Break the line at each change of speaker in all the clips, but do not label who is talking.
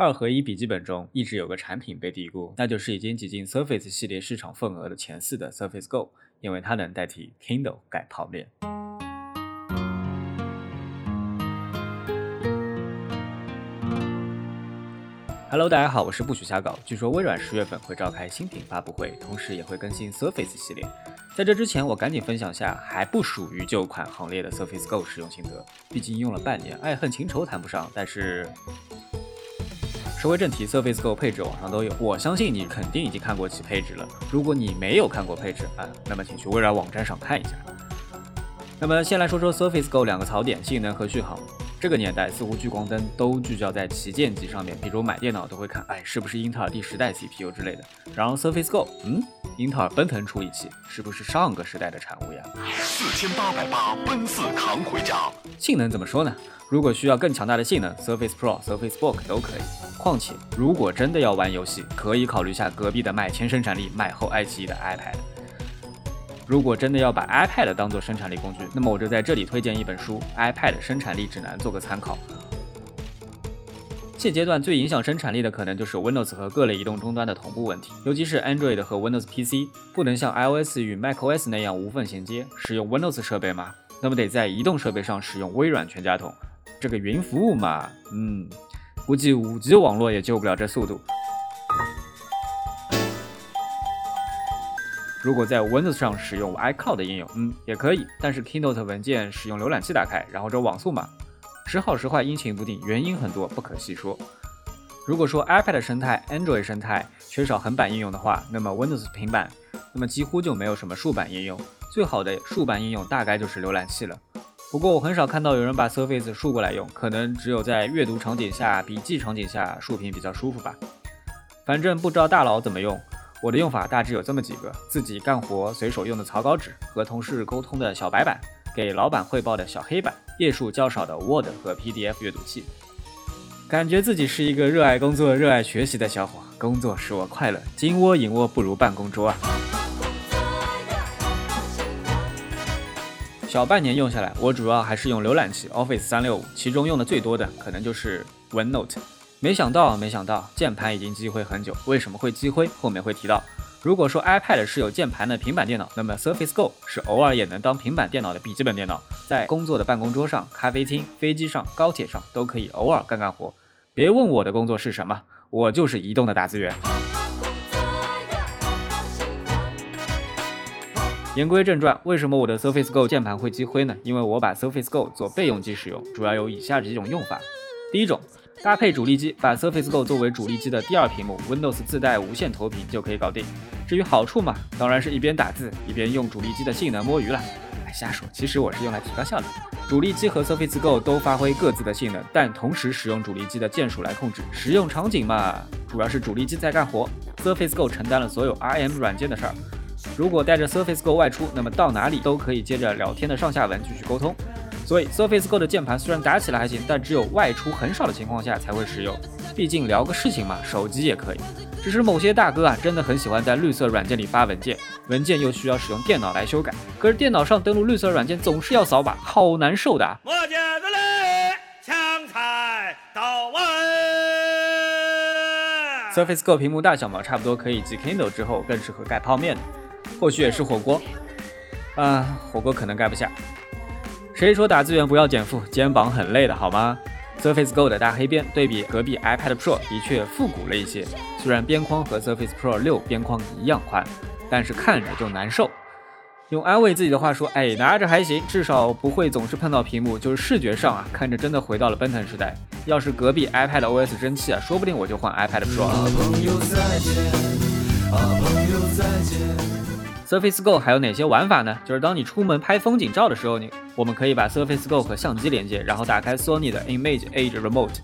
二合一笔记本中一直有个产品被低估，那就是已经挤进 Surface 系列市场份额的前四的 Surface Go，因为它能代替 Kindle 盖泡面。Hello，大家好，我是不许瞎搞。据说微软十月份会召开新品发布会，同时也会更新 Surface 系列。在这之前，我赶紧分享下还不属于旧款行列的 Surface Go 使用心得。毕竟用了半年，爱恨情仇谈不上，但是说回正题，Surface Go 配置网上都有，我相信你肯定已经看过其配置了。如果你没有看过配置啊，那么请去微软网站上看一下。那么先来说说 Surface Go 两个槽点：性能和续航。这个年代似乎聚光灯都聚焦在旗舰机上面，比如买电脑都会看，哎，是不是英特尔第十代 CPU 之类的。然后 Surface Go，嗯，英特尔奔腾处理器是不是上个时代的产物呀？四千八百八，奔四扛回家。性能怎么说呢？如果需要更强大的性能，Surface Pro、Surface Book 都可以。况且如果真的要玩游戏，可以考虑下隔壁的卖前生产力、卖后爱奇艺的 iPad。如果真的要把 iPad 当做生产力工具，那么我就在这里推荐一本书《iPad 生产力指南》做个参考。现阶段最影响生产力的可能就是 Windows 和各类移动终端的同步问题，尤其是 Android 和 Windows PC 不能像 iOS 与 macOS 那样无缝衔接。使用 Windows 设备嘛，那么得在移动设备上使用微软全家桶。这个云服务嘛，嗯，估计 5G 网络也救不了这速度。如果在 Windows 上使用 iCloud 应用，嗯，也可以。但是 Keynote 文件使用浏览器打开，然后找网速嘛，时好时坏，阴晴不定，原因很多，不可细说。如果说 iPad 生态、Android 生态缺少横版应用的话，那么 Windows 平板，那么几乎就没有什么竖版应用。最好的竖版应用大概就是浏览器了。不过我很少看到有人把 Surface 竖过来用，可能只有在阅读场景下、笔记场景下竖屏比较舒服吧。反正不知道大佬怎么用。我的用法大致有这么几个：自己干活随手用的草稿纸，和同事沟通的小白板，给老板汇报的小黑板，页数较少的 Word 和 PDF 阅读器。感觉自己是一个热爱工作、热爱学习的小伙，工作使我快乐，金窝银窝不如办公桌啊！小半年用下来，我主要还是用浏览器 Office 三六五，其中用的最多的可能就是 OneNote。没想到，没想到，键盘已经积灰很久。为什么会积灰？后面会提到。如果说 iPad 是有键盘的平板电脑，那么 Surface Go 是偶尔也能当平板电脑的笔记本电脑，在工作的办公桌上、咖啡厅、飞机上、高铁上都可以偶尔干干活。别问我的工作是什么，我就是移动的打字员。言归正传，为什么我的 Surface Go 键盘会积灰呢？因为我把 Surface Go 做备用机使用，主要有以下几种用法。第一种。搭配主力机，把 Surface Go 作为主力机的第二屏幕，Windows 自带无线投屏就可以搞定。至于好处嘛，当然是一边打字一边用主力机的性能摸鱼了。哎，瞎说，其实我是用来提高效率。主力机和 Surface Go 都发挥各自的性能，但同时使用主力机的键鼠来控制。使用场景嘛，主要是主力机在干活，Surface Go 承担了所有 RM 软件的事儿。如果带着 Surface Go 外出，那么到哪里都可以接着聊天的上下文继续沟通。所以 Surface Go 的键盘虽然打起来还行，但只有外出很少的情况下才会使用。毕竟聊个事情嘛，手机也可以。只是某些大哥啊，真的很喜欢在绿色软件里发文件，文件又需要使用电脑来修改。可是电脑上登录绿色软件总是要扫码，好难受的。我家的嘞，抢菜到位。Surface Go 屏幕大小嘛，差不多可以继 Kindle 之后更适合盖泡面的，或许也是火锅。啊，火锅可能盖不下。谁说打字员不要减负？肩膀很累的好吗？Surface Go 的大黑边对比隔壁 iPad Pro 的确复古了一些，虽然边框和 Surface Pro 六边框一样宽，但是看着就难受。用安慰自己的话说，哎，拿着还行，至少不会总是碰到屏幕，就是视觉上啊，看着真的回到了奔腾时代。要是隔壁 iPad OS 争气啊，说不定我就换 iPad Pro 了。Surface Go 还有哪些玩法呢？就是当你出门拍风景照的时候，你我们可以把 Surface Go 和相机连接，然后打开 Sony 的 Image Age Remote，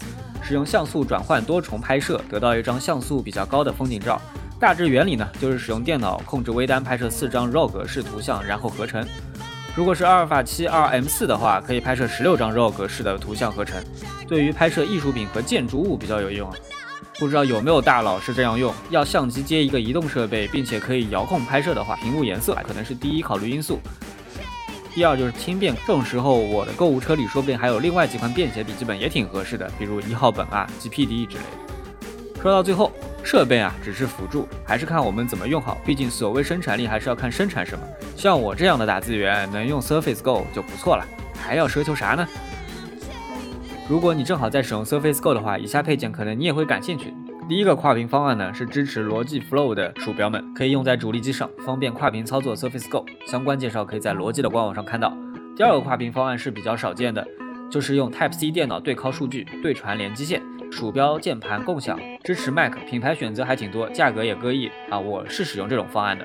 使用像素转换多重拍摄，得到一张像素比较高的风景照。大致原理呢，就是使用电脑控制微单拍摄四张 RAW 格式图像，然后合成。如果是阿尔法七二 M 四的话，可以拍摄十六张 RAW 格式的图像合成，对于拍摄艺术品和建筑物比较有用。不知道有没有大佬是这样用？要相机接一个移动设备，并且可以遥控拍摄的话，屏幕颜色可能是第一考虑因素。第二就是轻便，这种时候我的购物车里说不定还有另外几款便携笔记本也挺合适的，比如一号本啊、GPD 之类的。说到最后，设备啊只是辅助，还是看我们怎么用好。毕竟所谓生产力还是要看生产什么。像我这样的打字员，能用 Surface Go 就不错了，还要奢求啥呢？如果你正好在使用 Surface Go 的话，以下配件可能你也会感兴趣。第一个跨屏方案呢是支持罗技 Flow 的鼠标们，可以用在主力机上，方便跨屏操作 Surface Go。相关介绍可以在罗技的官网上看到。第二个跨屏方案是比较少见的，就是用 Type C 电脑对拷数据、对传连接线。鼠标、键盘共享，支持 Mac，品牌选择还挺多，价格也各异啊。我是使用这种方案的。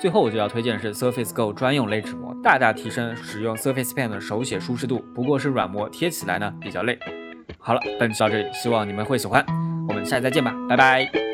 最后我就要推荐是 Surface Go 专用类纸膜，大大提升使用 Surface Pen 的手写舒适度。不过是软膜，贴起来呢比较累。好了，本期到这里，希望你们会喜欢，我们下期再见吧，拜拜。